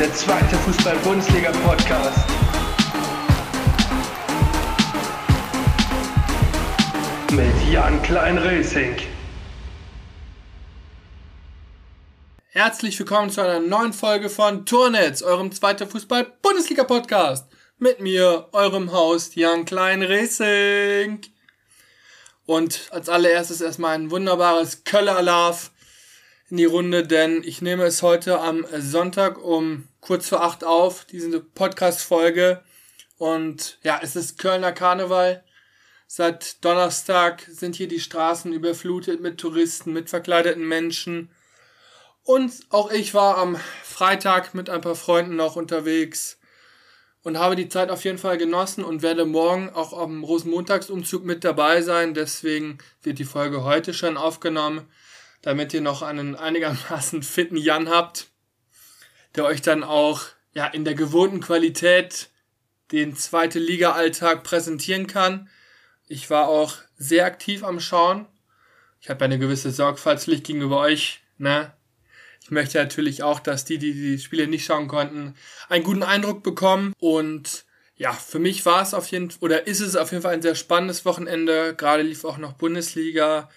der zweite Fußball-Bundesliga-Podcast. Mit Jan Klein-Racing. Herzlich willkommen zu einer neuen Folge von Tournetz, eurem zweiten Fußball-Bundesliga-Podcast. Mit mir, eurem Host Jan Klein-Racing. Und als allererstes erstmal ein wunderbares Köller Love in die Runde, denn ich nehme es heute am Sonntag um kurz vor acht auf, diese Podcast-Folge. Und ja, es ist Kölner Karneval. Seit Donnerstag sind hier die Straßen überflutet mit Touristen, mit verkleideten Menschen. Und auch ich war am Freitag mit ein paar Freunden noch unterwegs und habe die Zeit auf jeden Fall genossen und werde morgen auch am Rosenmontagsumzug mit dabei sein. Deswegen wird die Folge heute schon aufgenommen damit ihr noch einen einigermaßen fitten Jan habt, der euch dann auch ja in der gewohnten Qualität den zweite Liga-Alltag präsentieren kann. Ich war auch sehr aktiv am Schauen. Ich habe eine gewisse Sorgfaltspflicht gegenüber euch. Ne? Ich möchte natürlich auch, dass die, die die Spiele nicht schauen konnten, einen guten Eindruck bekommen. Und ja, für mich war es auf jeden oder ist es auf jeden Fall ein sehr spannendes Wochenende. Gerade lief auch noch Bundesliga.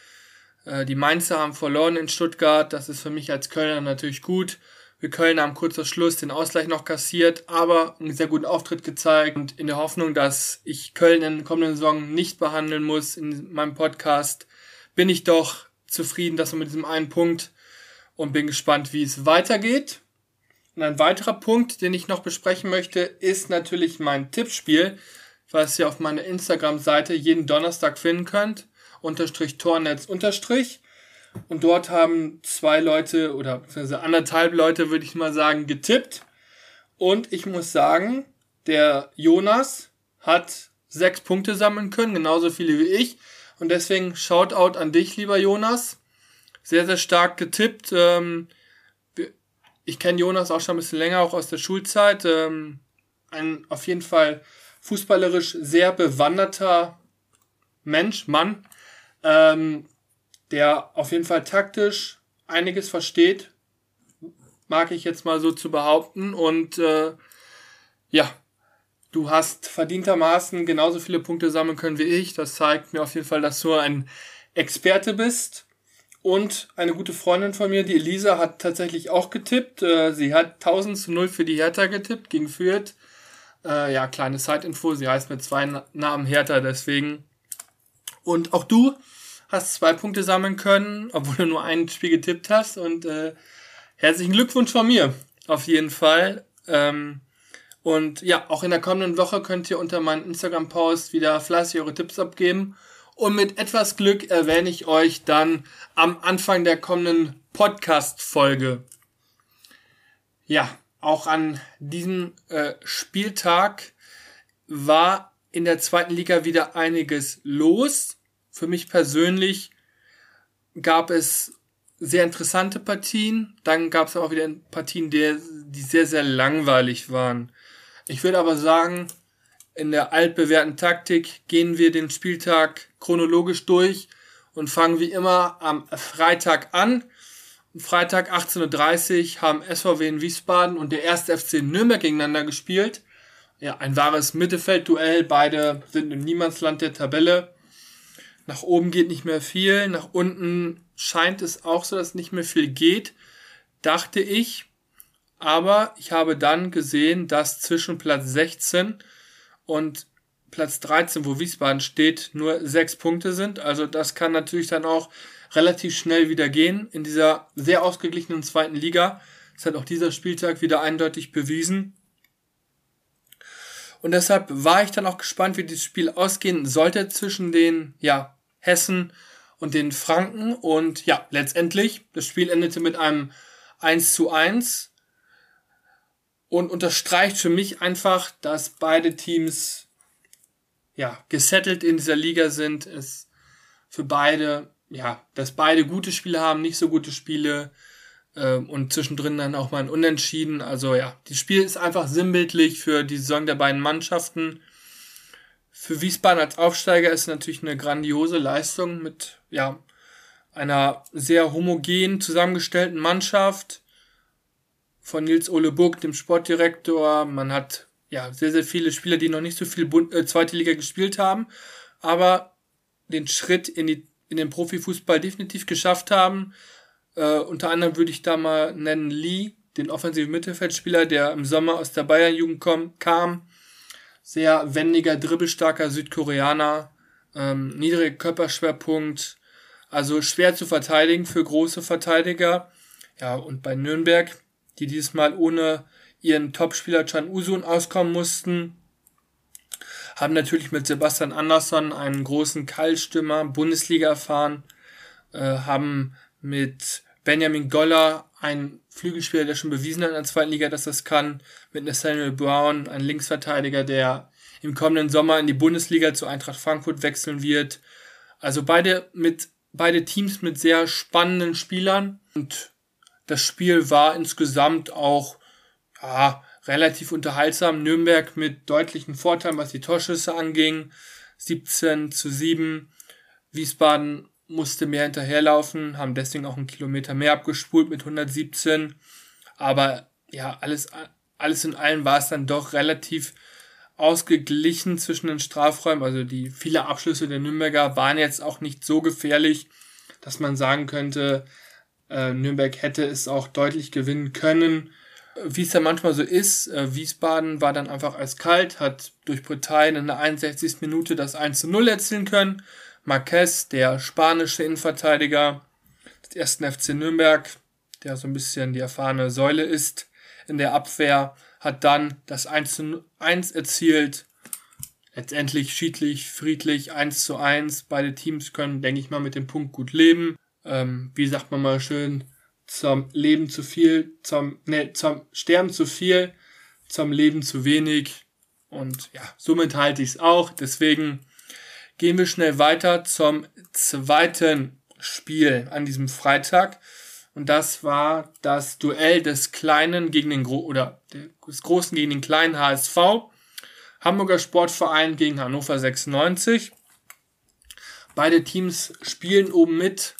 Äh, die Mainzer haben verloren in Stuttgart. Das ist für mich als Kölner natürlich gut. Wir Köln haben kurz vor Schluss den Ausgleich noch kassiert, aber einen sehr guten Auftritt gezeigt und in der Hoffnung, dass ich Köln in der kommenden Saison nicht behandeln muss in meinem Podcast, bin ich doch zufrieden, dass wir mit diesem einen Punkt und bin gespannt, wie es weitergeht. Und ein weiterer Punkt, den ich noch besprechen möchte, ist natürlich mein Tippspiel, was ihr auf meiner Instagram-Seite jeden Donnerstag finden könnt unterstrich Tornetz unterstrich. Und dort haben zwei Leute oder beziehungsweise anderthalb Leute, würde ich mal sagen, getippt. Und ich muss sagen, der Jonas hat sechs Punkte sammeln können, genauso viele wie ich. Und deswegen Shoutout an dich, lieber Jonas. Sehr, sehr stark getippt. Ähm, ich kenne Jonas auch schon ein bisschen länger, auch aus der Schulzeit. Ähm, ein auf jeden Fall fußballerisch sehr bewanderter Mensch, Mann ähm, der auf jeden Fall taktisch einiges versteht, mag ich jetzt mal so zu behaupten. Und äh, ja, du hast verdientermaßen genauso viele Punkte sammeln können wie ich. Das zeigt mir auf jeden Fall, dass du ein Experte bist. Und eine gute Freundin von mir, die Elisa, hat tatsächlich auch getippt. Äh, sie hat 1000 zu 0 für die Hertha getippt gegen Fürth. Äh, ja, kleine Side-Info. Sie heißt mit zwei Namen Hertha, deswegen. Und auch du hast zwei Punkte sammeln können, obwohl du nur ein Spiel getippt hast. Und äh, herzlichen Glückwunsch von mir, auf jeden Fall. Ähm, und ja, auch in der kommenden Woche könnt ihr unter meinem Instagram-Post wieder fleißig eure Tipps abgeben. Und mit etwas Glück erwähne ich euch dann am Anfang der kommenden Podcast-Folge. Ja, auch an diesem äh, Spieltag war in der zweiten Liga wieder einiges los. Für mich persönlich gab es sehr interessante Partien. Dann gab es auch wieder Partien, die, die sehr, sehr langweilig waren. Ich würde aber sagen, in der altbewährten Taktik gehen wir den Spieltag chronologisch durch und fangen wie immer am Freitag an. Freitag 18.30 Uhr haben SVW in Wiesbaden und der erste FC Nürnberg gegeneinander gespielt. Ja, ein wahres Mittelfeldduell. Beide sind im Niemandsland der Tabelle. Nach oben geht nicht mehr viel, nach unten scheint es auch so, dass nicht mehr viel geht, dachte ich. Aber ich habe dann gesehen, dass zwischen Platz 16 und Platz 13, wo Wiesbaden steht, nur sechs Punkte sind. Also das kann natürlich dann auch relativ schnell wieder gehen in dieser sehr ausgeglichenen zweiten Liga. Das hat auch dieser Spieltag wieder eindeutig bewiesen. Und deshalb war ich dann auch gespannt, wie dieses Spiel ausgehen sollte zwischen den, ja, Hessen und den Franken. Und ja, letztendlich, das Spiel endete mit einem 1 zu 1 und unterstreicht für mich einfach, dass beide Teams ja, gesettelt in dieser Liga sind. Es für beide, ja, dass beide gute Spiele haben, nicht so gute Spiele und zwischendrin dann auch mal ein Unentschieden. Also ja, das Spiel ist einfach sinnbildlich für die Saison der beiden Mannschaften für Wiesbaden als Aufsteiger ist natürlich eine grandiose Leistung mit ja, einer sehr homogen zusammengestellten Mannschaft. von Nils Ole Buck, dem Sportdirektor. Man hat ja sehr, sehr viele Spieler, die noch nicht so viel Bund, äh, zweite Liga gespielt haben, aber den Schritt in, die, in den Profifußball definitiv geschafft haben. Äh, unter anderem würde ich da mal nennen Lee, den offensiven Mittelfeldspieler, der im Sommer aus der Bayern-Jugend kam. Sehr wendiger, dribbelstarker Südkoreaner, ähm, niedriger Körperschwerpunkt, also schwer zu verteidigen für große Verteidiger. Ja, und bei Nürnberg, die dieses Mal ohne ihren Topspieler Chan Usun auskommen mussten, haben natürlich mit Sebastian Andersson einen großen Keilstürmer Bundesliga erfahren, äh, haben mit Benjamin Goller einen Flügelspieler, der schon bewiesen hat in der zweiten Liga, dass das kann, mit Nathaniel Brown, ein Linksverteidiger, der im kommenden Sommer in die Bundesliga zu Eintracht Frankfurt wechseln wird. Also beide mit, beide Teams mit sehr spannenden Spielern und das Spiel war insgesamt auch, ja, relativ unterhaltsam. Nürnberg mit deutlichen Vorteilen, was die Torschüsse anging. 17 zu 7. Wiesbaden musste mehr hinterherlaufen, haben deswegen auch einen Kilometer mehr abgespult mit 117. Aber ja, alles, alles in allem war es dann doch relativ ausgeglichen zwischen den Strafräumen. Also die viele Abschlüsse der Nürnberger waren jetzt auch nicht so gefährlich, dass man sagen könnte, äh, Nürnberg hätte es auch deutlich gewinnen können. Wie es ja manchmal so ist, äh, Wiesbaden war dann einfach eiskalt, hat durch Britannien in der 61. Minute das 1 zu 0 erzielen können Marquez, der spanische Innenverteidiger des ersten FC Nürnberg, der so ein bisschen die erfahrene Säule ist in der Abwehr, hat dann das 1 zu 1 erzielt. Letztendlich schiedlich, friedlich, 1 zu 1. Beide Teams können, denke ich mal, mit dem Punkt gut leben. Ähm, wie sagt man mal schön, zum Leben zu viel, zum, ne, zum Sterben zu viel, zum Leben zu wenig. Und ja, somit halte ich es auch. Deswegen Gehen wir schnell weiter zum zweiten Spiel an diesem Freitag. Und das war das Duell des Kleinen gegen den Gro oder des Großen gegen den kleinen HSV. Hamburger Sportverein gegen Hannover 96. Beide Teams spielen oben mit.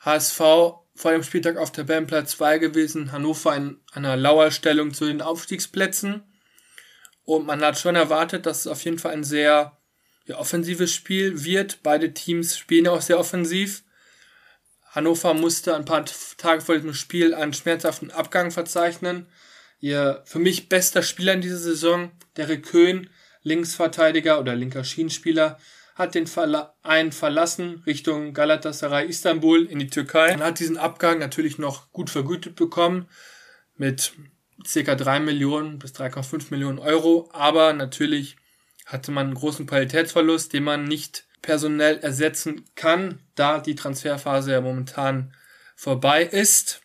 HSV vor dem Spieltag auf Tabellenplatz 2 gewesen, Hannover in einer Lauerstellung zu den Aufstiegsplätzen. Und man hat schon erwartet, dass es auf jeden Fall ein sehr ja, offensives Spiel wird. Beide Teams spielen ja auch sehr offensiv. Hannover musste ein paar Tage vor dem Spiel einen schmerzhaften Abgang verzeichnen. Ihr für mich bester Spieler in dieser Saison, Derek Köhn, Linksverteidiger oder linker Schienenspieler, hat den Verein verlassen Richtung Galatasaray Istanbul in die Türkei und hat diesen Abgang natürlich noch gut vergütet bekommen mit ca. 3 Millionen bis 3,5 Millionen Euro, aber natürlich hatte man einen großen Qualitätsverlust, den man nicht personell ersetzen kann, da die Transferphase ja momentan vorbei ist.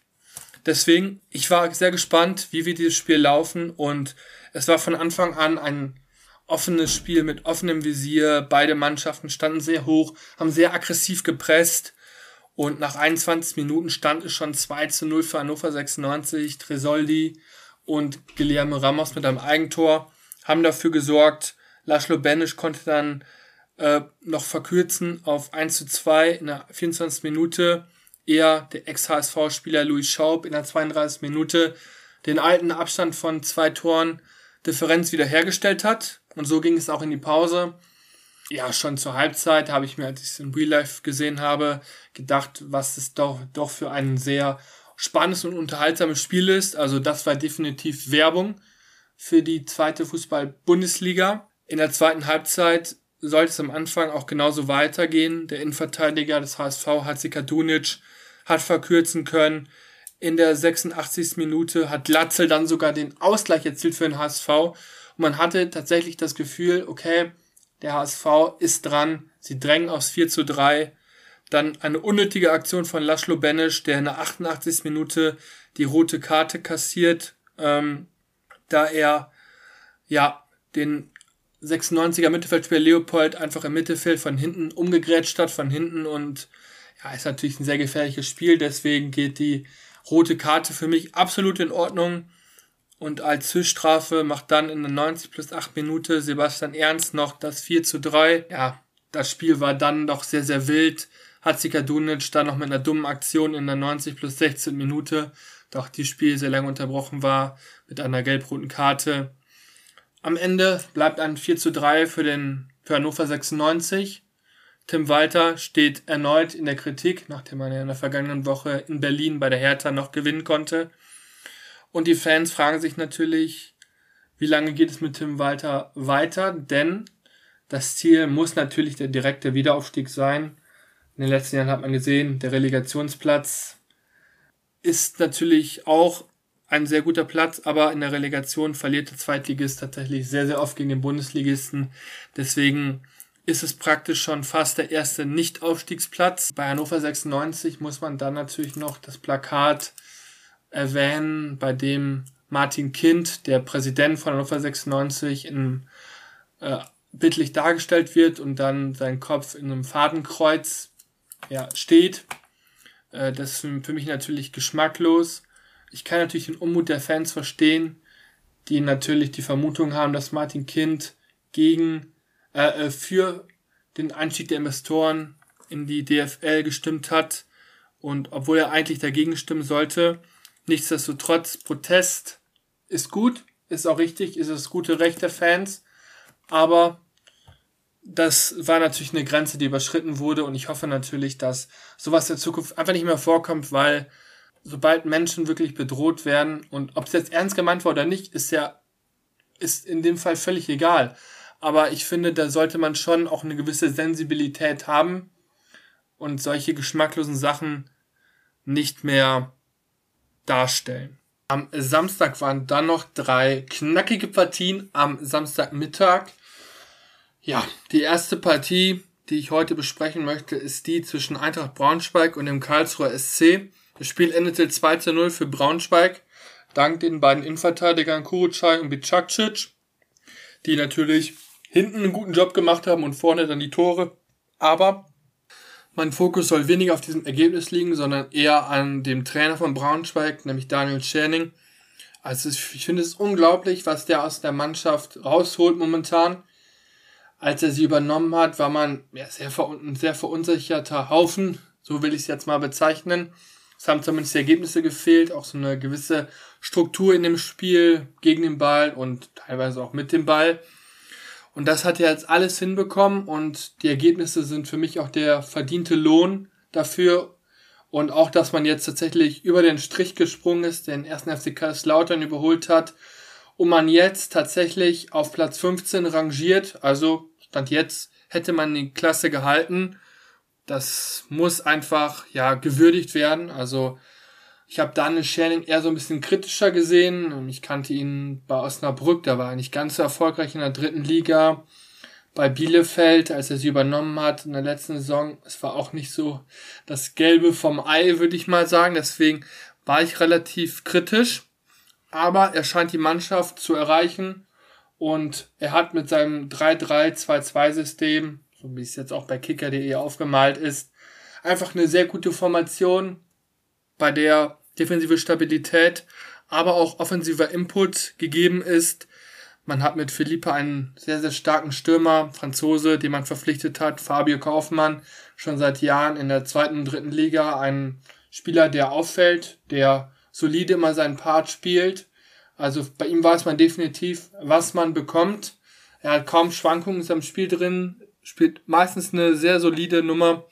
Deswegen, ich war sehr gespannt, wie wir dieses Spiel laufen und es war von Anfang an ein offenes Spiel mit offenem Visier. Beide Mannschaften standen sehr hoch, haben sehr aggressiv gepresst und nach 21 Minuten stand es schon 2 zu 0 für Hannover 96. Tresoldi und Guillermo Ramos mit einem Eigentor haben dafür gesorgt, Laszlo Benisch konnte dann äh, noch verkürzen auf 1 zu 2 in der 24. Minute. Er, der Ex-HSV-Spieler Louis Schaub, in der 32. Minute den alten Abstand von zwei Toren Differenz wiederhergestellt hat. Und so ging es auch in die Pause. Ja, schon zur Halbzeit habe ich mir, als ich es in Real Life gesehen habe, gedacht, was es doch, doch für ein sehr spannendes und unterhaltsames Spiel ist. Also das war definitiv Werbung für die zweite Fußball-Bundesliga. In der zweiten Halbzeit sollte es am Anfang auch genauso weitergehen. Der Innenverteidiger des HSV, Hatzika Dunic, hat verkürzen können. In der 86. Minute hat Latzel dann sogar den Ausgleich erzielt für den HSV. Und man hatte tatsächlich das Gefühl, okay, der HSV ist dran. Sie drängen aufs 4 zu 3. Dann eine unnötige Aktion von Laszlo Benisch, der in der 88. Minute die rote Karte kassiert, ähm, da er ja den 96er Mittelfeldspieler Leopold einfach im Mittelfeld von hinten umgegrätscht hat, von hinten und ja, ist natürlich ein sehr gefährliches Spiel, deswegen geht die rote Karte für mich absolut in Ordnung. Und als Höchststrafe macht dann in der 90 plus 8 Minute Sebastian Ernst noch das 4 zu 3. Ja, das Spiel war dann doch sehr, sehr wild. Hatzika Dunic dann noch mit einer dummen Aktion in der 90 plus 16 Minute da auch die Spiel sehr lange unterbrochen war mit einer gelb-roten Karte. Am Ende bleibt ein 4 zu 3 für den für Hannover 96. Tim Walter steht erneut in der Kritik, nachdem er in der vergangenen Woche in Berlin bei der Hertha noch gewinnen konnte. Und die Fans fragen sich natürlich, wie lange geht es mit Tim Walter weiter? Denn das Ziel muss natürlich der direkte Wiederaufstieg sein. In den letzten Jahren hat man gesehen, der Relegationsplatz ist natürlich auch ein sehr guter Platz, aber in der Relegation verliert der Zweitligist tatsächlich sehr, sehr oft gegen den Bundesligisten. Deswegen ist es praktisch schon fast der erste Nicht-Aufstiegsplatz. Bei Hannover 96 muss man dann natürlich noch das Plakat erwähnen, bei dem Martin Kind, der Präsident von Hannover 96, in, äh, bildlich dargestellt wird und dann sein Kopf in einem Fadenkreuz ja, steht. Äh, das ist für mich natürlich geschmacklos. Ich kann natürlich den Unmut der Fans verstehen, die natürlich die Vermutung haben, dass Martin Kind gegen äh, äh für den Einstieg der Investoren in die DFL gestimmt hat und obwohl er eigentlich dagegen stimmen sollte, nichtsdestotrotz Protest ist gut, ist auch richtig, ist das gute Recht der Fans, aber das war natürlich eine Grenze, die überschritten wurde und ich hoffe natürlich, dass sowas in Zukunft einfach nicht mehr vorkommt, weil sobald Menschen wirklich bedroht werden und ob es jetzt ernst gemeint war oder nicht, ist ja ist in dem Fall völlig egal. Aber ich finde, da sollte man schon auch eine gewisse Sensibilität haben und solche geschmacklosen Sachen nicht mehr darstellen. Am Samstag waren dann noch drei knackige Partien am Samstagmittag. Ja, die erste Partie, die ich heute besprechen möchte, ist die zwischen Eintracht Braunschweig und dem Karlsruher SC. Das Spiel endete 2 zu 0 für Braunschweig, dank den beiden Innenverteidigern Kurucay und Bicakcic, die natürlich hinten einen guten Job gemacht haben und vorne dann die Tore. Aber mein Fokus soll weniger auf diesem Ergebnis liegen, sondern eher an dem Trainer von Braunschweig, nämlich Daniel Scherning. Also ich finde es unglaublich, was der aus der Mannschaft rausholt momentan als er sie übernommen hat, war man ja, sehr ein sehr verunsicherter Haufen, so will ich es jetzt mal bezeichnen. Es haben zumindest die Ergebnisse gefehlt, auch so eine gewisse Struktur in dem Spiel gegen den Ball und teilweise auch mit dem Ball. Und das hat er jetzt alles hinbekommen und die Ergebnisse sind für mich auch der verdiente Lohn dafür. Und auch, dass man jetzt tatsächlich über den Strich gesprungen ist, den ersten FC Kaiserslautern überholt hat und man jetzt tatsächlich auf Platz 15 rangiert. Also Stand jetzt hätte man die Klasse gehalten. Das muss einfach ja gewürdigt werden. Also ich habe Daniel Scherning eher so ein bisschen kritischer gesehen. Ich kannte ihn bei Osnabrück, da war er nicht ganz so erfolgreich in der dritten Liga. Bei Bielefeld, als er sie übernommen hat in der letzten Saison, es war auch nicht so das Gelbe vom Ei, würde ich mal sagen. Deswegen war ich relativ kritisch aber er scheint die Mannschaft zu erreichen und er hat mit seinem 3-3-2-2-System, so wie es jetzt auch bei kicker.de aufgemalt ist, einfach eine sehr gute Formation, bei der defensive Stabilität, aber auch offensiver Input gegeben ist. Man hat mit Philippe einen sehr, sehr starken Stürmer, Franzose, den man verpflichtet hat, Fabio Kaufmann, schon seit Jahren in der zweiten und dritten Liga, ein Spieler, der auffällt, der solide immer seinen Part spielt. Also bei ihm weiß man definitiv, was man bekommt. Er hat kaum Schwankungen in seinem Spiel drin, spielt meistens eine sehr solide Nummer.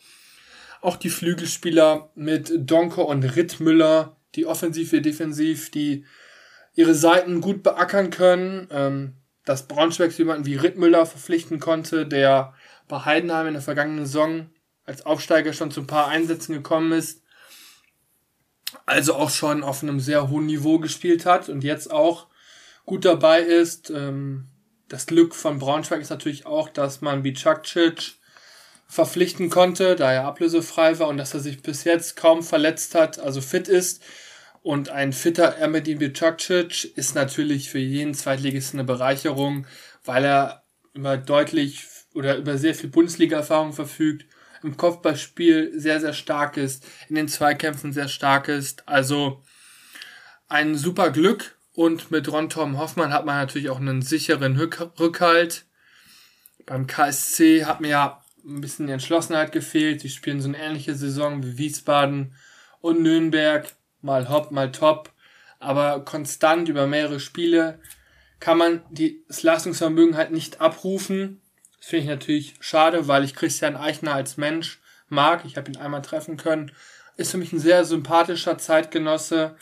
Auch die Flügelspieler mit Donker und Rittmüller, die offensiv wie defensiv, die ihre Seiten gut beackern können. Ähm, dass Braunschweig jemanden wie Rittmüller verpflichten konnte, der bei Heidenheim in der vergangenen Saison als Aufsteiger schon zu ein paar Einsätzen gekommen ist also auch schon auf einem sehr hohen Niveau gespielt hat und jetzt auch gut dabei ist. Ähm, das Glück von Braunschweig ist natürlich auch, dass man Bicakcic verpflichten konnte, da er ablösefrei war und dass er sich bis jetzt kaum verletzt hat, also fit ist. Und ein fitter Ermedin Bicakcic ist natürlich für jeden Zweitligisten eine Bereicherung, weil er immer deutlich oder über sehr viel Bundesliga-Erfahrung verfügt im Kopfballspiel sehr, sehr stark ist, in den Zweikämpfen sehr stark ist. Also ein super Glück und mit Ron Tom Hoffmann hat man natürlich auch einen sicheren Rückhalt. Beim KSC hat mir ja ein bisschen die Entschlossenheit gefehlt. Sie spielen so eine ähnliche Saison wie Wiesbaden und Nürnberg, mal hopp, mal top, aber konstant über mehrere Spiele kann man das Leistungsvermögen halt nicht abrufen. Das finde ich natürlich schade, weil ich Christian Eichner als Mensch mag. Ich habe ihn einmal treffen können. Ist für mich ein sehr sympathischer Zeitgenosse.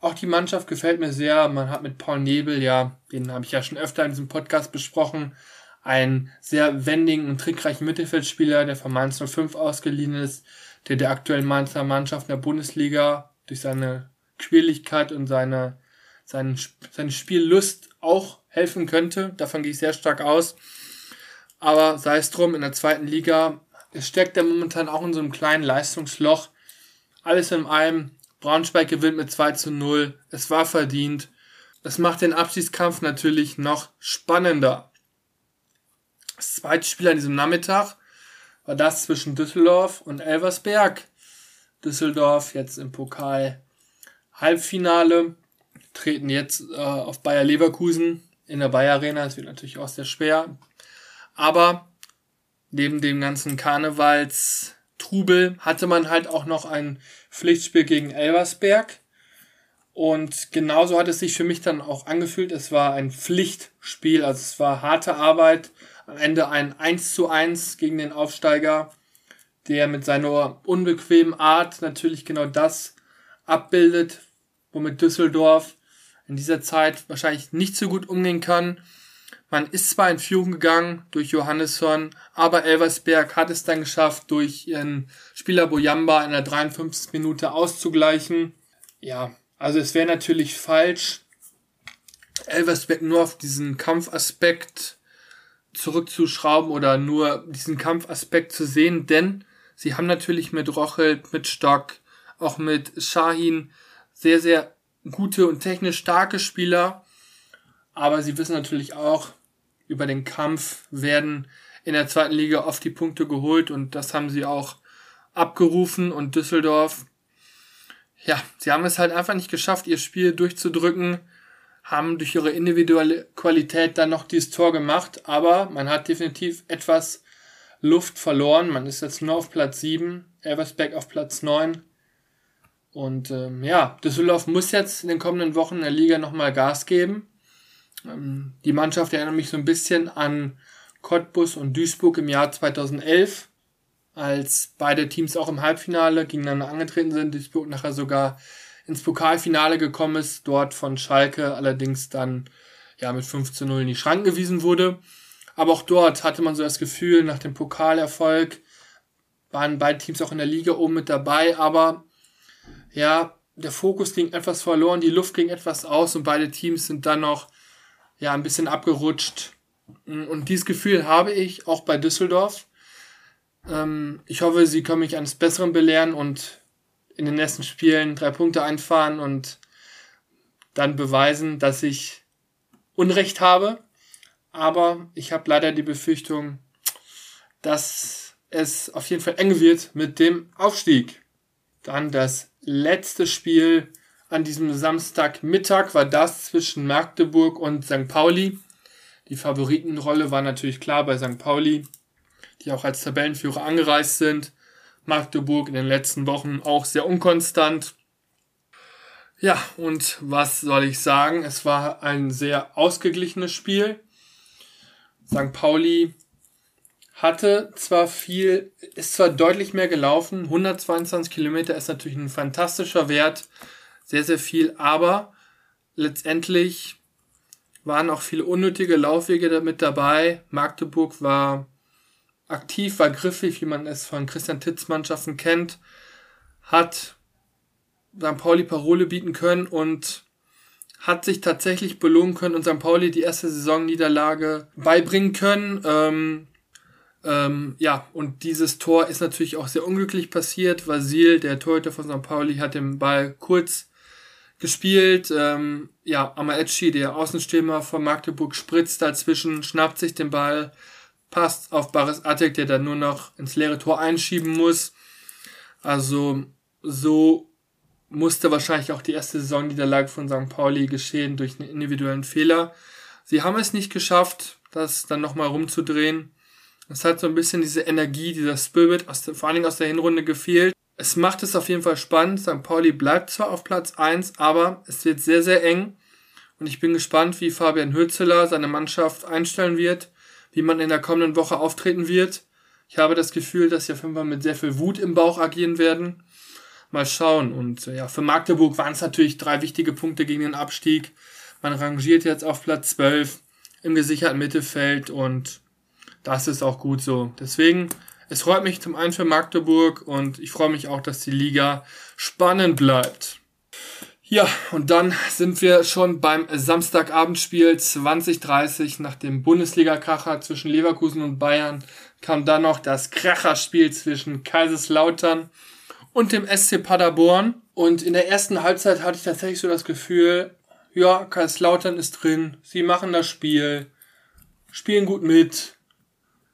Auch die Mannschaft gefällt mir sehr. Man hat mit Paul Nebel, ja, den habe ich ja schon öfter in diesem Podcast besprochen, einen sehr wendigen und trickreichen Mittelfeldspieler, der von Mainz 05 ausgeliehen ist, der der aktuellen Mainzer Mannschaft in der Bundesliga durch seine Quirligkeit und seine, seine, seine Spiellust auch helfen könnte. Davon gehe ich sehr stark aus. Aber sei es drum, in der zweiten Liga steckt er momentan auch in so einem kleinen Leistungsloch. Alles in allem, Braunschweig gewinnt mit 2 zu 0. Es war verdient. Das macht den Abschiedskampf natürlich noch spannender. Das zweite Spiel an diesem Nachmittag war das zwischen Düsseldorf und Elversberg. Düsseldorf jetzt im Pokal Halbfinale, treten jetzt äh, auf Bayer Leverkusen in der Bayer Arena. Das wird natürlich auch sehr schwer. Aber neben dem ganzen Karnevalstrubel hatte man halt auch noch ein Pflichtspiel gegen Elversberg. Und genauso hat es sich für mich dann auch angefühlt. Es war ein Pflichtspiel, also es war harte Arbeit. Am Ende ein 1 zu 1 gegen den Aufsteiger, der mit seiner unbequemen Art natürlich genau das abbildet, womit Düsseldorf in dieser Zeit wahrscheinlich nicht so gut umgehen kann. Man ist zwar in Führung gegangen durch Johannesson, aber Elversberg hat es dann geschafft, durch ihren Spieler Boyamba in der 53. Minute auszugleichen. Ja, also es wäre natürlich falsch, Elversberg nur auf diesen Kampfaspekt zurückzuschrauben oder nur diesen Kampfaspekt zu sehen, denn sie haben natürlich mit Rochel, mit Stock, auch mit Shahin sehr, sehr gute und technisch starke Spieler. Aber sie wissen natürlich auch, über den Kampf werden in der zweiten Liga oft die Punkte geholt und das haben sie auch abgerufen und Düsseldorf, ja, sie haben es halt einfach nicht geschafft, ihr Spiel durchzudrücken, haben durch ihre individuelle Qualität dann noch dieses Tor gemacht, aber man hat definitiv etwas Luft verloren. Man ist jetzt nur auf Platz 7, Elversberg auf Platz 9. Und ähm, ja, Düsseldorf muss jetzt in den kommenden Wochen in der Liga nochmal Gas geben. Ähm, die Mannschaft erinnert mich so ein bisschen an Cottbus und Duisburg im Jahr 2011, als beide Teams auch im Halbfinale gegeneinander angetreten sind. Duisburg nachher sogar ins Pokalfinale gekommen ist, dort von Schalke allerdings dann ja mit 5 zu 0 in die Schranken gewiesen wurde. Aber auch dort hatte man so das Gefühl, nach dem Pokalerfolg waren beide Teams auch in der Liga oben mit dabei, aber ja, der Fokus ging etwas verloren, die Luft ging etwas aus und beide Teams sind dann noch ja ein bisschen abgerutscht. Und dieses Gefühl habe ich auch bei Düsseldorf. Ähm, ich hoffe, sie können mich eines Besseren belehren und in den nächsten Spielen drei Punkte einfahren und dann beweisen, dass ich Unrecht habe. Aber ich habe leider die Befürchtung, dass es auf jeden Fall eng wird mit dem Aufstieg. Dann das letzte Spiel an diesem Samstagmittag war das zwischen Magdeburg und St. Pauli. Die Favoritenrolle war natürlich klar bei St. Pauli, die auch als Tabellenführer angereist sind. Magdeburg in den letzten Wochen auch sehr unkonstant. Ja, und was soll ich sagen? Es war ein sehr ausgeglichenes Spiel. St. Pauli hatte zwar viel, ist zwar deutlich mehr gelaufen, 122 Kilometer ist natürlich ein fantastischer Wert, sehr, sehr viel, aber letztendlich waren auch viele unnötige Laufwege damit dabei. Magdeburg war aktiv, war griffig, wie man es von Christian Titz Mannschaften kennt, hat St. Pauli Parole bieten können und hat sich tatsächlich belohnen können und St. Pauli die erste Saisonniederlage beibringen können. Ähm, ähm, ja, und dieses Tor ist natürlich auch sehr unglücklich passiert. Vasil, der Torhüter von St. Pauli, hat den Ball kurz gespielt. Ähm, ja, Amaechi, der Außenstürmer von Magdeburg, spritzt dazwischen, schnappt sich den Ball, passt auf Baris Attek, der dann nur noch ins leere Tor einschieben muss. Also so musste wahrscheinlich auch die erste Saisonniederlage von St. Pauli geschehen durch einen individuellen Fehler. Sie haben es nicht geschafft, das dann nochmal rumzudrehen. Es hat so ein bisschen diese Energie, dieser Spirit, aus der, vor allen Dingen aus der Hinrunde gefehlt. Es macht es auf jeden Fall spannend. St. Pauli bleibt zwar auf Platz 1, aber es wird sehr, sehr eng. Und ich bin gespannt, wie Fabian Hülzeler seine Mannschaft einstellen wird, wie man in der kommenden Woche auftreten wird. Ich habe das Gefühl, dass sie auf jeden Fall mit sehr viel Wut im Bauch agieren werden. Mal schauen. Und ja, für Magdeburg waren es natürlich drei wichtige Punkte gegen den Abstieg. Man rangiert jetzt auf Platz 12 im gesicherten Mittelfeld und das ist auch gut so. Deswegen es freut mich zum einen für Magdeburg und ich freue mich auch, dass die Liga spannend bleibt. Ja, und dann sind wir schon beim Samstagabendspiel 2030 nach dem Bundesliga-Kracher zwischen Leverkusen und Bayern kam dann noch das Kracherspiel zwischen Kaiserslautern und dem SC Paderborn. Und in der ersten Halbzeit hatte ich tatsächlich so das Gefühl, ja, Kaiserslautern ist drin, sie machen das Spiel, spielen gut mit,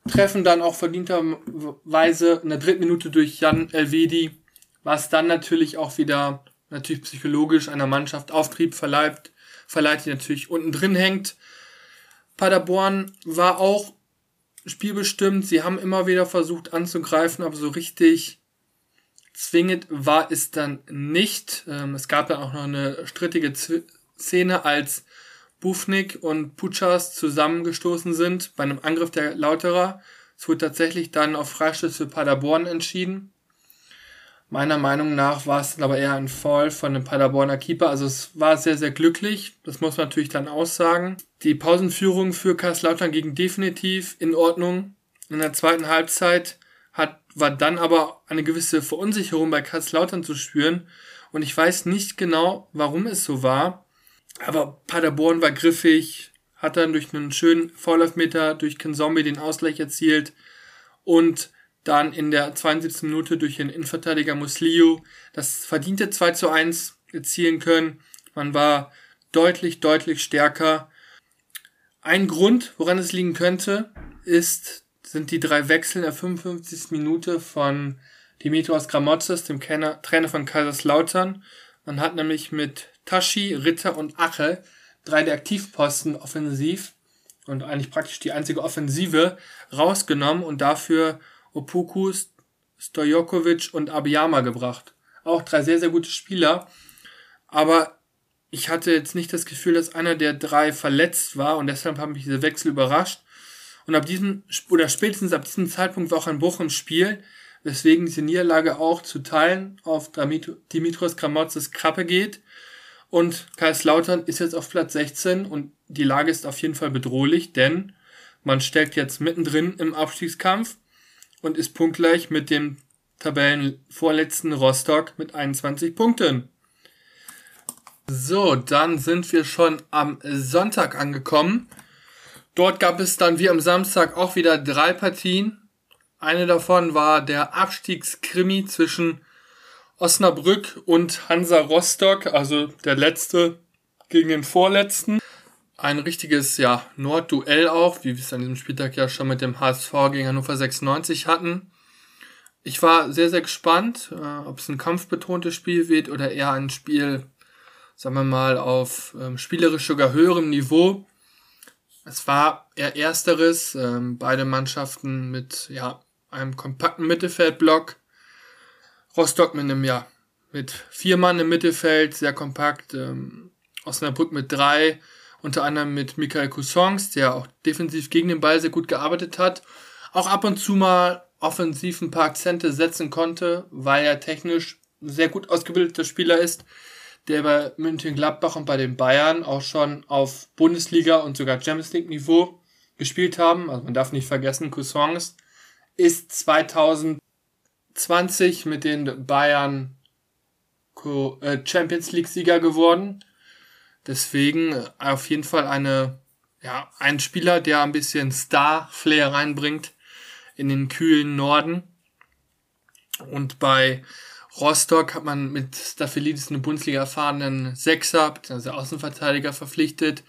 treffen dann auch verdienterweise in der dritten Minute durch Jan Elvedi, was dann natürlich auch wieder natürlich psychologisch einer Mannschaft Auftrieb verleiht, verleiht, die natürlich unten drin hängt. Paderborn war auch spielbestimmt. Sie haben immer wieder versucht anzugreifen, aber so richtig zwingend war es dann nicht. Ähm, es gab ja auch noch eine strittige Szene, als Bufnik und Puchas zusammengestoßen sind bei einem Angriff der Lauterer. Es wurde tatsächlich dann auf Freistoß für Paderborn entschieden. Meiner Meinung nach war es aber eher ein Fall von dem Paderborner Keeper. Also es war sehr, sehr glücklich. Das muss man natürlich dann aussagen. Die Pausenführung für Kaiserslautern ging definitiv in Ordnung. In der zweiten Halbzeit hat, war dann aber eine gewisse Verunsicherung bei Kaiserslautern zu spüren. Und ich weiß nicht genau, warum es so war. Aber Paderborn war griffig, hat dann durch einen schönen Vorlaufmeter durch Ken Zombie den Ausgleich erzielt und dann in der 72. Minute durch den Innenverteidiger Musliu das verdiente 2 zu 1 erzielen können. Man war deutlich, deutlich stärker. Ein Grund, woran es liegen könnte, ist, sind die drei Wechsel in der 55. Minute von Dimitrios Gramotzes, dem Trainer von Kaiserslautern. Man hat nämlich mit Tashi, Ritter und Ache drei der Aktivposten offensiv und eigentlich praktisch die einzige Offensive rausgenommen und dafür Opoku, Stojokovic und Abiyama gebracht. Auch drei sehr, sehr gute Spieler. Aber ich hatte jetzt nicht das Gefühl, dass einer der drei verletzt war und deshalb haben mich diese Wechsel überrascht. Und ab diesem, oder spätestens ab diesem Zeitpunkt war auch ein Bruch im Spiel, weswegen diese Niederlage auch zu Teilen auf Dimitros Kramotzes Krappe geht. Und Kaiserslautern ist jetzt auf Platz 16 und die Lage ist auf jeden Fall bedrohlich, denn man steckt jetzt mittendrin im Abstiegskampf und ist punktgleich mit dem Tabellenvorletzten Rostock mit 21 Punkten. So, dann sind wir schon am Sonntag angekommen. Dort gab es dann wie am Samstag auch wieder drei Partien. Eine davon war der Abstiegskrimi zwischen Osnabrück und Hansa Rostock, also der letzte gegen den vorletzten. Ein richtiges, ja, Nordduell auch, wie wir es an diesem Spieltag ja schon mit dem HSV gegen Hannover 96 hatten. Ich war sehr, sehr gespannt, äh, ob es ein kampfbetontes Spiel wird oder eher ein Spiel, sagen wir mal, auf ähm, spielerisch sogar höherem Niveau. Es war eher ersteres, ähm, beide Mannschaften mit, ja, einem kompakten Mittelfeldblock Rostock mit einem, ja, mit vier Mann im Mittelfeld, sehr kompakt. Ähm, Osnabrück mit drei, unter anderem mit Michael Coussons, der auch defensiv gegen den Ball sehr gut gearbeitet hat. Auch ab und zu mal offensiv ein paar Akzente setzen konnte, weil er technisch ein sehr gut ausgebildeter Spieler ist, der bei München-Gladbach und bei den Bayern auch schon auf Bundesliga und sogar Champions League Niveau gespielt haben. Also man darf nicht vergessen, Coussons ist 2000 20 mit den Bayern äh, Champions League Sieger geworden. Deswegen äh, auf jeden Fall eine, ja, ein Spieler, der ein bisschen Star-Flair reinbringt in den kühlen Norden. Und bei Rostock hat man mit Staphelidis einen Bundesliga erfahrenen Sechser bzw. Außenverteidiger verpflichtet.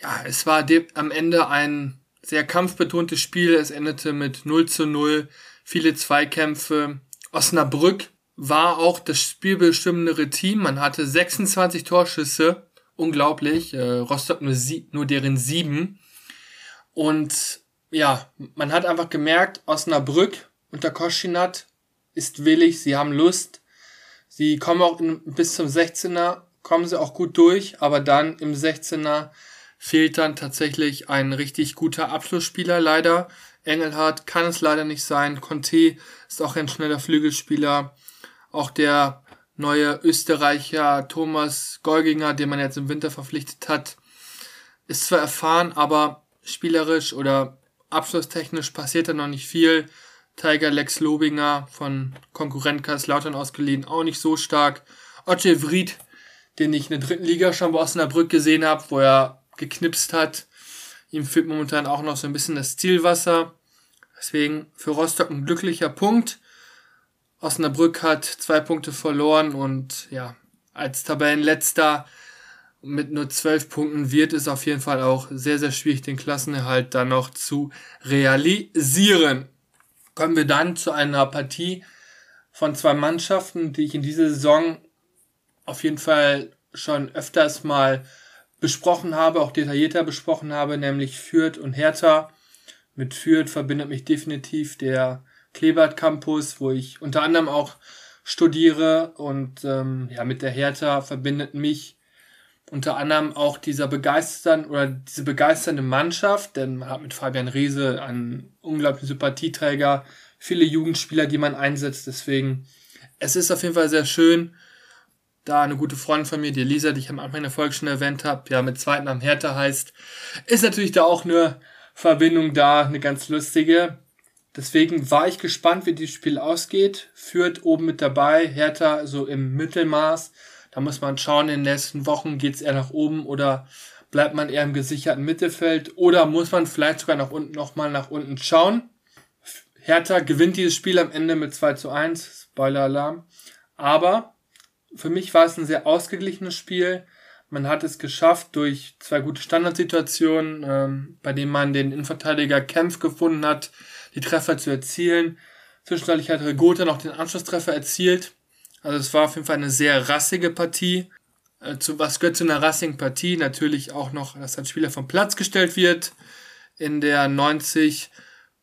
Ja, es war am Ende ein sehr kampfbetontes Spiel. Es endete mit 0 zu 0 viele Zweikämpfe. Osnabrück war auch das spielbestimmendere Team. Man hatte 26 Torschüsse. Unglaublich. Äh, Rostock nur, sie nur deren sieben. Und ja, man hat einfach gemerkt, Osnabrück unter Koschinat ist willig, sie haben Lust. Sie kommen auch in, bis zum 16er, kommen sie auch gut durch, aber dann im 16er fehlt dann tatsächlich ein richtig guter Abschlussspieler leider. Engelhardt kann es leider nicht sein. Conte ist auch ein schneller Flügelspieler. Auch der neue Österreicher Thomas Golginger, den man jetzt im Winter verpflichtet hat, ist zwar erfahren, aber spielerisch oder abschlusstechnisch passiert da noch nicht viel. Tiger Lex Lobinger von Konkurrent Kaiserslautern ausgeliehen, auch nicht so stark. Otje Vried, den ich in der dritten Liga schon bei Osnabrück gesehen habe, wo er geknipst hat. Ihm fehlt momentan auch noch so ein bisschen das Zielwasser. Deswegen für Rostock ein glücklicher Punkt. Osnabrück hat zwei Punkte verloren und ja, als Tabellenletzter mit nur zwölf Punkten wird es auf jeden Fall auch sehr, sehr schwierig, den Klassenerhalt dann noch zu realisieren. Kommen wir dann zu einer Partie von zwei Mannschaften, die ich in dieser Saison auf jeden Fall schon öfters mal besprochen habe, auch detaillierter besprochen habe, nämlich Fürth und Hertha. Mit Fürth verbindet mich definitiv der Klebert Campus, wo ich unter anderem auch studiere. Und ähm, ja mit der Hertha verbindet mich unter anderem auch dieser begeistern oder diese begeisternde Mannschaft, denn man hat mit Fabian Riese einen unglaublichen Sympathieträger, viele Jugendspieler, die man einsetzt, deswegen es ist auf jeden Fall sehr schön, da eine gute Freundin von mir, die Elisa, die ich am Anfang der Folge schon erwähnt habe, ja mit zweiten Namen Hertha heißt, ist natürlich da auch eine Verbindung da, eine ganz lustige. Deswegen war ich gespannt, wie dieses Spiel ausgeht. Führt oben mit dabei, Hertha so im Mittelmaß. Da muss man schauen, in den nächsten Wochen geht's eher nach oben oder bleibt man eher im gesicherten Mittelfeld oder muss man vielleicht sogar nach unten nochmal nach unten schauen. Hertha gewinnt dieses Spiel am Ende mit 2 zu 1, Spoiler-Alarm. Aber für mich war es ein sehr ausgeglichenes Spiel. Man hat es geschafft durch zwei gute Standardsituationen, ähm, bei denen man den Innenverteidiger Kempf gefunden hat, die Treffer zu erzielen. Zwischenzeitlich hat Regota noch den Anschlusstreffer erzielt. Also es war auf jeden Fall eine sehr rassige Partie. Äh, zu, was gehört zu einer rassigen Partie? Natürlich auch noch, dass ein Spieler vom Platz gestellt wird in der 90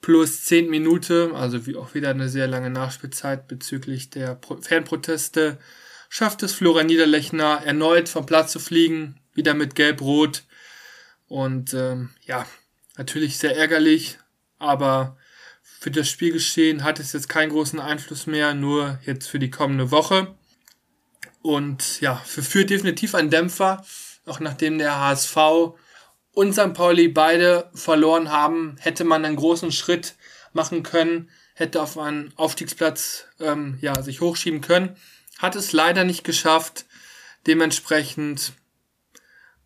plus 10 Minute, also wie auch wieder eine sehr lange Nachspielzeit bezüglich der Pro Fanproteste, schafft es Florian Niederlechner erneut vom Platz zu fliegen, wieder mit Gelb-Rot. Und ähm, ja, natürlich sehr ärgerlich, aber für das Spielgeschehen hat es jetzt keinen großen Einfluss mehr, nur jetzt für die kommende Woche. Und ja, für Fürth definitiv ein Dämpfer, auch nachdem der HSV und St. Pauli beide verloren haben, hätte man einen großen Schritt machen können, hätte auf einen Aufstiegsplatz ähm, ja, sich hochschieben können. Hat es leider nicht geschafft. Dementsprechend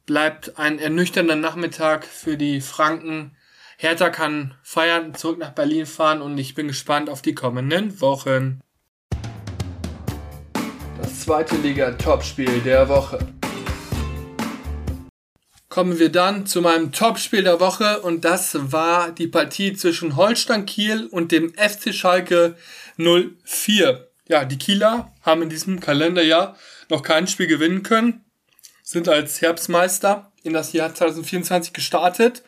bleibt ein ernüchternder Nachmittag für die Franken Hertha kann feiern, zurück nach Berlin fahren und ich bin gespannt auf die kommenden Wochen. Das zweite Liga-Topspiel der Woche. Kommen wir dann zu meinem Topspiel der Woche und das war die Partie zwischen Holstein Kiel und dem FC Schalke 04. Ja, die Kieler haben in diesem Kalenderjahr noch kein Spiel gewinnen können, sind als Herbstmeister in das Jahr 2024 gestartet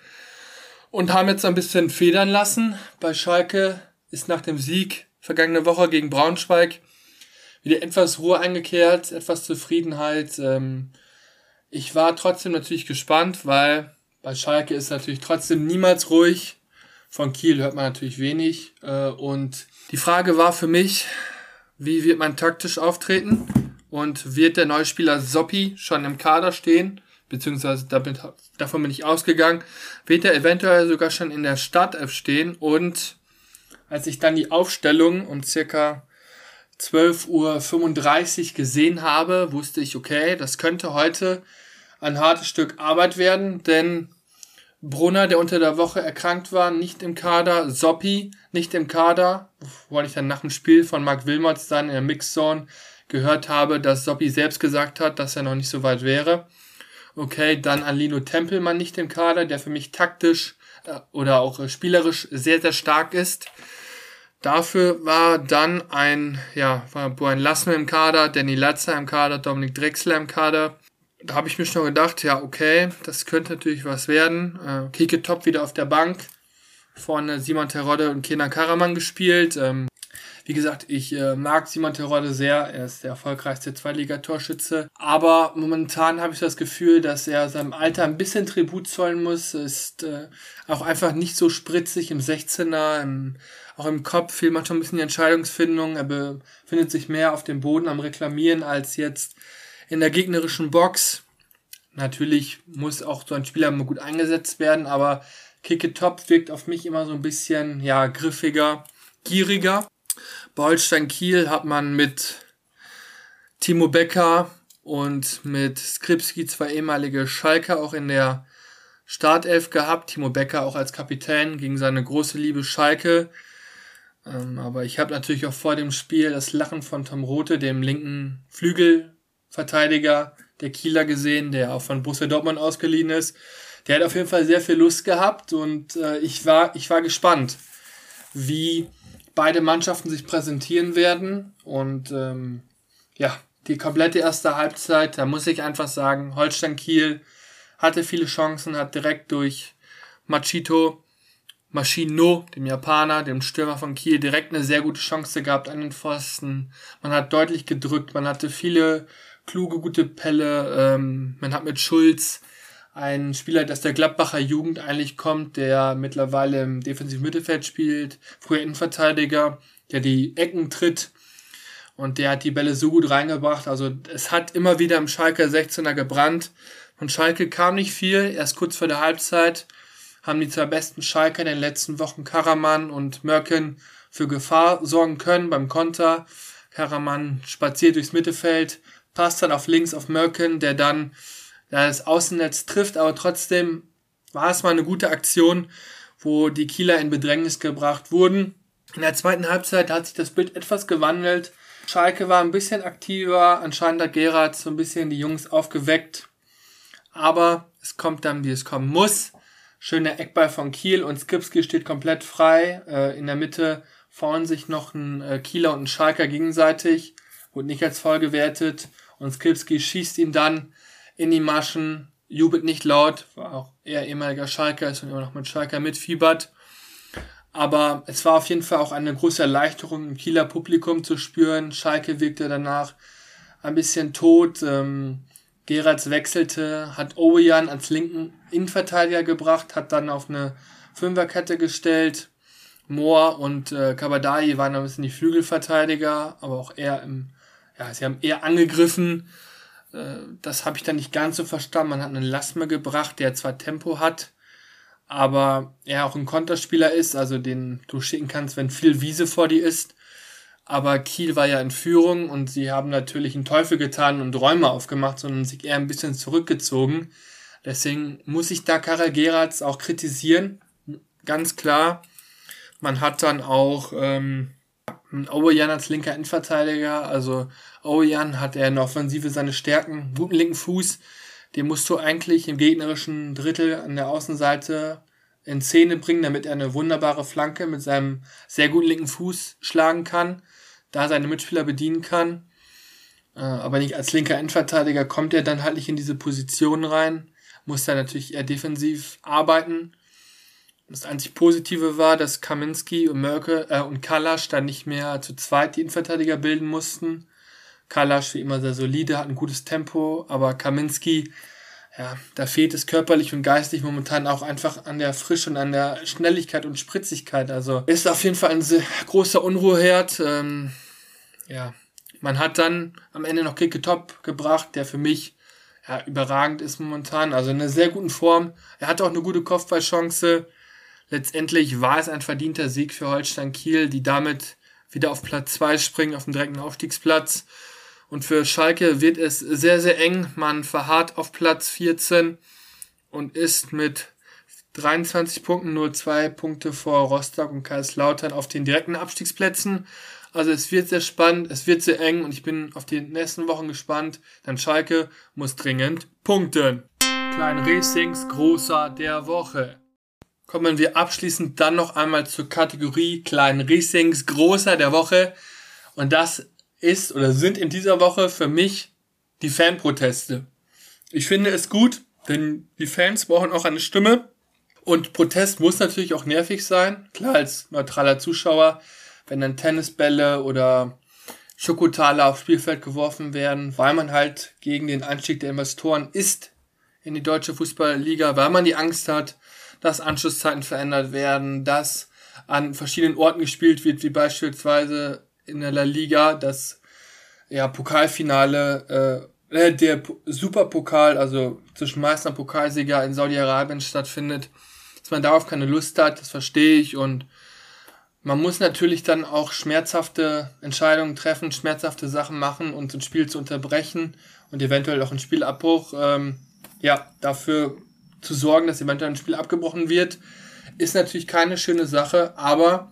und haben jetzt ein bisschen federn lassen. Bei Schalke ist nach dem Sieg vergangene Woche gegen Braunschweig wieder etwas Ruhe eingekehrt, etwas Zufriedenheit. Ähm, ich war trotzdem natürlich gespannt, weil bei Schalke ist natürlich trotzdem niemals ruhig. Von Kiel hört man natürlich wenig. Äh, und die Frage war für mich, wie wird man taktisch auftreten? Und wird der neue Spieler Soppi schon im Kader stehen? beziehungsweise damit, davon bin ich ausgegangen, wird er eventuell sogar schon in der Startelf stehen und als ich dann die Aufstellung um circa 12.35 Uhr gesehen habe, wusste ich, okay, das könnte heute ein hartes Stück Arbeit werden, denn Brunner, der unter der Woche erkrankt war, nicht im Kader, Soppi nicht im Kader, wo ich dann nach dem Spiel von Mark Wilmots dann in der Mixzone gehört habe, dass Soppi selbst gesagt hat, dass er noch nicht so weit wäre. Okay, dann an Lino Tempelmann nicht im Kader, der für mich taktisch äh, oder auch äh, spielerisch sehr, sehr stark ist. Dafür war dann ein, ja, war Brian Lassner im Kader, Danny Latzer im Kader, Dominik Drexler im Kader. Da habe ich mir schon gedacht, ja, okay, das könnte natürlich was werden. Äh, Kike Top wieder auf der Bank. Vorne Simon Terodde und Kenan Karaman gespielt. Ähm, Wie gesagt, ich äh, mag Simon Terodde sehr. Er ist der erfolgreichste Zweitligatorschütze. Aber momentan habe ich das Gefühl, dass er seinem Alter ein bisschen Tribut zollen muss. Ist äh, auch einfach nicht so spritzig im 16er, im, auch im Kopf fehlt manchmal ein bisschen die Entscheidungsfindung. Er befindet sich mehr auf dem Boden am Reklamieren als jetzt in der gegnerischen Box. Natürlich muss auch so ein Spieler mal gut eingesetzt werden, aber Kicke Top wirkt auf mich immer so ein bisschen, ja, griffiger, gieriger. Bei Kiel hat man mit Timo Becker und mit Skripski zwei ehemalige Schalker auch in der Startelf gehabt. Timo Becker auch als Kapitän gegen seine große Liebe Schalke. Ähm, aber ich habe natürlich auch vor dem Spiel das Lachen von Tom Rote, dem linken Flügelverteidiger der Kieler gesehen, der auch von Borussia Dortmund ausgeliehen ist der hat auf jeden Fall sehr viel Lust gehabt und äh, ich, war, ich war gespannt, wie beide Mannschaften sich präsentieren werden. Und ähm, ja, die komplette erste Halbzeit, da muss ich einfach sagen, Holstein Kiel hatte viele Chancen, hat direkt durch Machito Machino, dem Japaner, dem Stürmer von Kiel, direkt eine sehr gute Chance gehabt an den Pfosten. Man hat deutlich gedrückt, man hatte viele kluge, gute Pelle. Ähm, man hat mit Schulz ein Spieler, das der Gladbacher Jugend eigentlich kommt, der mittlerweile im defensiven Mittelfeld spielt, früher Innenverteidiger, der die Ecken tritt und der hat die Bälle so gut reingebracht. Also es hat immer wieder im Schalke 16er gebrannt. Von Schalke kam nicht viel, erst kurz vor der Halbzeit haben die zwei besten Schalke in den letzten Wochen Karaman und Mörken für Gefahr sorgen können beim Konter. Karaman spaziert durchs Mittelfeld, passt dann auf links auf Mörken, der dann das Außennetz trifft, aber trotzdem war es mal eine gute Aktion, wo die Kieler in Bedrängnis gebracht wurden. In der zweiten Halbzeit hat sich das Bild etwas gewandelt. Schalke war ein bisschen aktiver, anscheinend hat Gerard so ein bisschen die Jungs aufgeweckt. Aber es kommt dann, wie es kommen muss. Schöner Eckball von Kiel und Skripski steht komplett frei. Äh, in der Mitte fahren sich noch ein äh, Kieler und ein Schalker gegenseitig. Wurde nicht als voll gewertet. Und Skripski schießt ihn dann in die Maschen, jubelt nicht laut, war auch eher ehemaliger Schalker, ist und immer noch mit Schalker mitfiebert. Aber es war auf jeden Fall auch eine große Erleichterung im Kieler Publikum zu spüren. Schalke wirkte danach ein bisschen tot. Ähm, Gerards wechselte, hat Owejan als linken Innenverteidiger gebracht, hat dann auf eine Fünferkette gestellt. Mohr und äh, Kabadai waren ein bisschen die Flügelverteidiger, aber auch eher im, ja, sie haben eher angegriffen. Äh, das habe ich dann nicht ganz so verstanden. Man hat einen Lasme gebracht, der zwar Tempo hat, aber er auch ein Konterspieler ist, also den du schicken kannst, wenn viel Wiese vor dir ist. Aber Kiel war ja in Führung und sie haben natürlich einen Teufel getan und Räume aufgemacht, sondern sich eher ein bisschen zurückgezogen. Deswegen muss ich da Karel Geratz auch kritisieren. Ganz klar. Man hat dann auch ähm, Owejan als linker Innenverteidiger, also Owejan hat er in der Offensive seine Stärken, guten linken Fuß, den musst du eigentlich im gegnerischen Drittel an der Außenseite in Szene bringen, damit er eine wunderbare Flanke mit seinem sehr guten linken Fuß schlagen kann, da seine Mitspieler bedienen kann. Äh, aber nicht als linker Endverteidiger kommt er dann halt nicht in diese Position rein, muss da natürlich eher defensiv arbeiten. Das einzig Positive war, dass Kaminski und Mörke äh, und Kalasch dann nicht mehr zu zweit die Innenverteidiger bilden mussten. Kalasch wie immer sehr solide, hat ein gutes Tempo, aber Kaminski, ja, da fehlt es körperlich und geistig momentan auch einfach an der Frische und an der Schnelligkeit und Spritzigkeit. Also ist auf jeden Fall ein sehr großer Unruheherd. Ähm, ja, man hat dann am Ende noch Kicke Top gebracht, der für mich ja, überragend ist momentan. Also in einer sehr guten Form. Er hat auch eine gute Kopfballchance. Letztendlich war es ein verdienter Sieg für Holstein Kiel, die damit wieder auf Platz 2 springen, auf dem direkten Aufstiegsplatz. Und für Schalke wird es sehr, sehr eng. Man verharrt auf Platz 14 und ist mit 23 Punkten nur zwei Punkte vor Rostock und Kaiserslautern auf den direkten Abstiegsplätzen. Also es wird sehr spannend, es wird sehr eng und ich bin auf die nächsten Wochen gespannt. Denn Schalke muss dringend punkten. Klein Racings großer der Woche kommen wir abschließend dann noch einmal zur Kategorie kleinen Riesings großer der Woche. Und das ist oder sind in dieser Woche für mich die Fanproteste. Ich finde es gut, denn die Fans brauchen auch eine Stimme. Und Protest muss natürlich auch nervig sein. Klar, als neutraler Zuschauer wenn dann Tennisbälle oder Schokotale aufs Spielfeld geworfen werden, weil man halt gegen den Anstieg der Investoren ist in die deutsche Fußballliga, weil man die Angst hat, dass Anschlusszeiten verändert werden, dass an verschiedenen Orten gespielt wird, wie beispielsweise in der La Liga das ja, Pokalfinale, äh, äh der Superpokal, also zwischen Meister und Pokalsieger in Saudi-Arabien stattfindet, dass man darauf keine Lust hat, das verstehe ich. Und man muss natürlich dann auch schmerzhafte Entscheidungen treffen, schmerzhafte Sachen machen und ein Spiel zu unterbrechen und eventuell auch ein Spielabbruch, ähm, ja, dafür zu sorgen, dass eventuell ein Spiel abgebrochen wird, ist natürlich keine schöne Sache, aber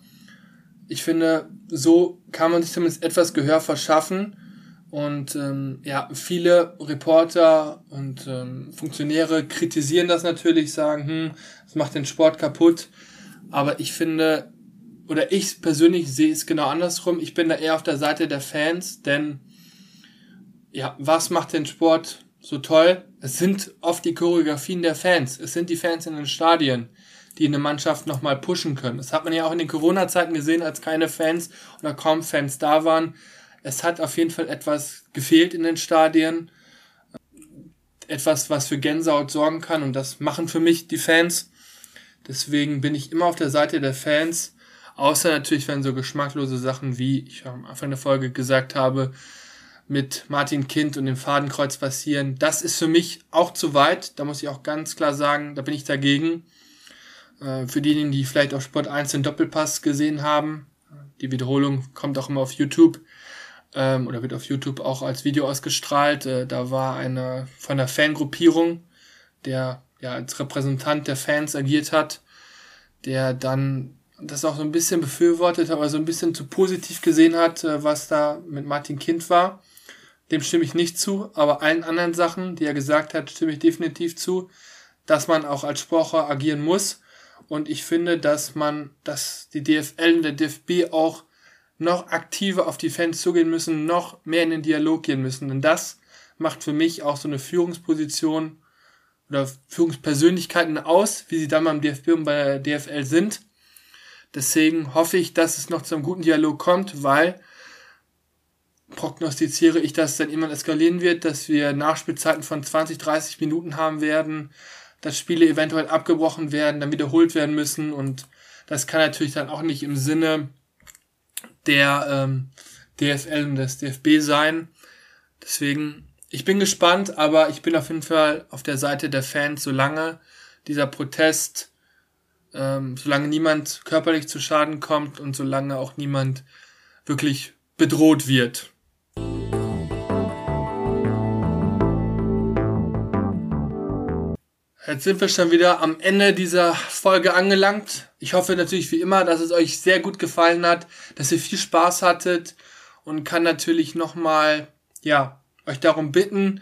ich finde, so kann man sich zumindest etwas Gehör verschaffen. Und ähm, ja, viele Reporter und ähm, Funktionäre kritisieren das natürlich, sagen, hm, das macht den Sport kaputt. Aber ich finde, oder ich persönlich sehe es genau andersrum. Ich bin da eher auf der Seite der Fans, denn ja, was macht den Sport so toll? Es sind oft die Choreografien der Fans. Es sind die Fans in den Stadien die eine Mannschaft nochmal pushen können. Das hat man ja auch in den Corona-Zeiten gesehen, als keine Fans oder kaum Fans da waren. Es hat auf jeden Fall etwas gefehlt in den Stadien. Etwas, was für Gänsehaut sorgen kann und das machen für mich die Fans. Deswegen bin ich immer auf der Seite der Fans. Außer natürlich, wenn so geschmacklose Sachen wie ich am Anfang der Folge gesagt habe, mit Martin Kind und dem Fadenkreuz passieren. Das ist für mich auch zu weit. Da muss ich auch ganz klar sagen, da bin ich dagegen. Äh, für diejenigen, die vielleicht auf Sport 1 den Doppelpass gesehen haben, die Wiederholung kommt auch immer auf YouTube ähm, oder wird auf YouTube auch als Video ausgestrahlt. Äh, da war eine von der Fangruppierung, der ja als Repräsentant der Fans agiert hat, der dann das auch so ein bisschen befürwortet, aber so ein bisschen zu positiv gesehen hat, äh, was da mit Martin Kind war. Dem stimme ich nicht zu, aber allen anderen Sachen, die er gesagt hat, stimme ich definitiv zu, dass man auch als Sportler agieren muss und ich finde, dass man, dass die DFL und der DFB auch noch aktiver auf die Fans zugehen müssen, noch mehr in den Dialog gehen müssen. Denn das macht für mich auch so eine Führungsposition oder Führungspersönlichkeiten aus, wie sie dann beim DFB und bei der DFL sind. Deswegen hoffe ich, dass es noch zu einem guten Dialog kommt, weil prognostiziere ich, dass dann immer eskalieren wird, dass wir Nachspielzeiten von 20, 30 Minuten haben werden, dass Spiele eventuell abgebrochen werden, dann wiederholt werden müssen und das kann natürlich dann auch nicht im Sinne der ähm, DFL und des DFB sein. Deswegen, ich bin gespannt, aber ich bin auf jeden Fall auf der Seite der Fans, solange dieser Protest, ähm, solange niemand körperlich zu Schaden kommt und solange auch niemand wirklich bedroht wird. Jetzt sind wir schon wieder am Ende dieser Folge angelangt. Ich hoffe natürlich wie immer, dass es euch sehr gut gefallen hat, dass ihr viel Spaß hattet und kann natürlich nochmal, ja, euch darum bitten,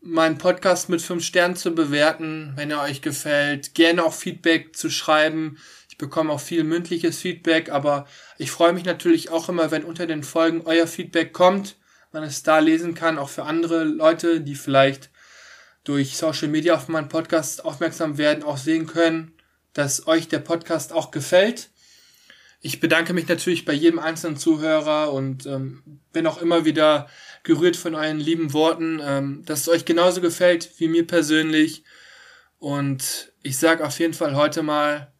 meinen Podcast mit fünf Sternen zu bewerten, wenn er euch gefällt. Gerne auch Feedback zu schreiben. Ich bekomme auch viel mündliches Feedback, aber ich freue mich natürlich auch immer, wenn unter den Folgen euer Feedback kommt, man es da lesen kann, auch für andere Leute, die vielleicht durch Social Media auf meinen Podcast aufmerksam werden, auch sehen können, dass euch der Podcast auch gefällt. Ich bedanke mich natürlich bei jedem einzelnen Zuhörer und ähm, bin auch immer wieder gerührt von euren lieben Worten, ähm, dass es euch genauso gefällt wie mir persönlich. Und ich sage auf jeden Fall heute mal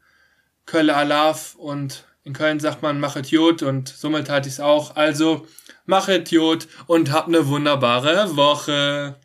Kölle Alaf und in Köln sagt man machet Jod und somit halte ich es auch. Also machet Jod und habt eine wunderbare Woche.